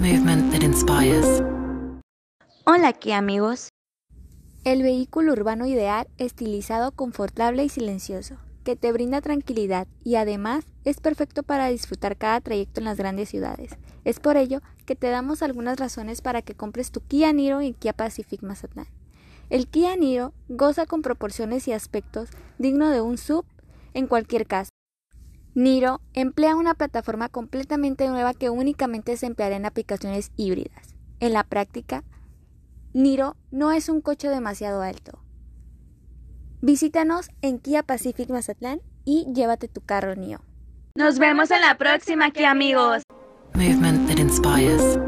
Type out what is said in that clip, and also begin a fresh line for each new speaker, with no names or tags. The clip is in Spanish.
Movement that inspires.
Hola aquí amigos.
El vehículo urbano ideal, estilizado, confortable y silencioso, que te brinda tranquilidad y además es perfecto para disfrutar cada trayecto en las grandes ciudades. Es por ello que te damos algunas razones para que compres tu Kia Niro y Kia Pacific Mazatlán. El Kia Niro goza con proporciones y aspectos digno de un sub en cualquier caso. Niro emplea una plataforma completamente nueva que únicamente se empleará en aplicaciones híbridas. En la práctica, Niro no es un coche demasiado alto. Visítanos en Kia Pacific Mazatlán y llévate tu carro Nio.
Nos vemos en la próxima aquí amigos.
Movement that inspires.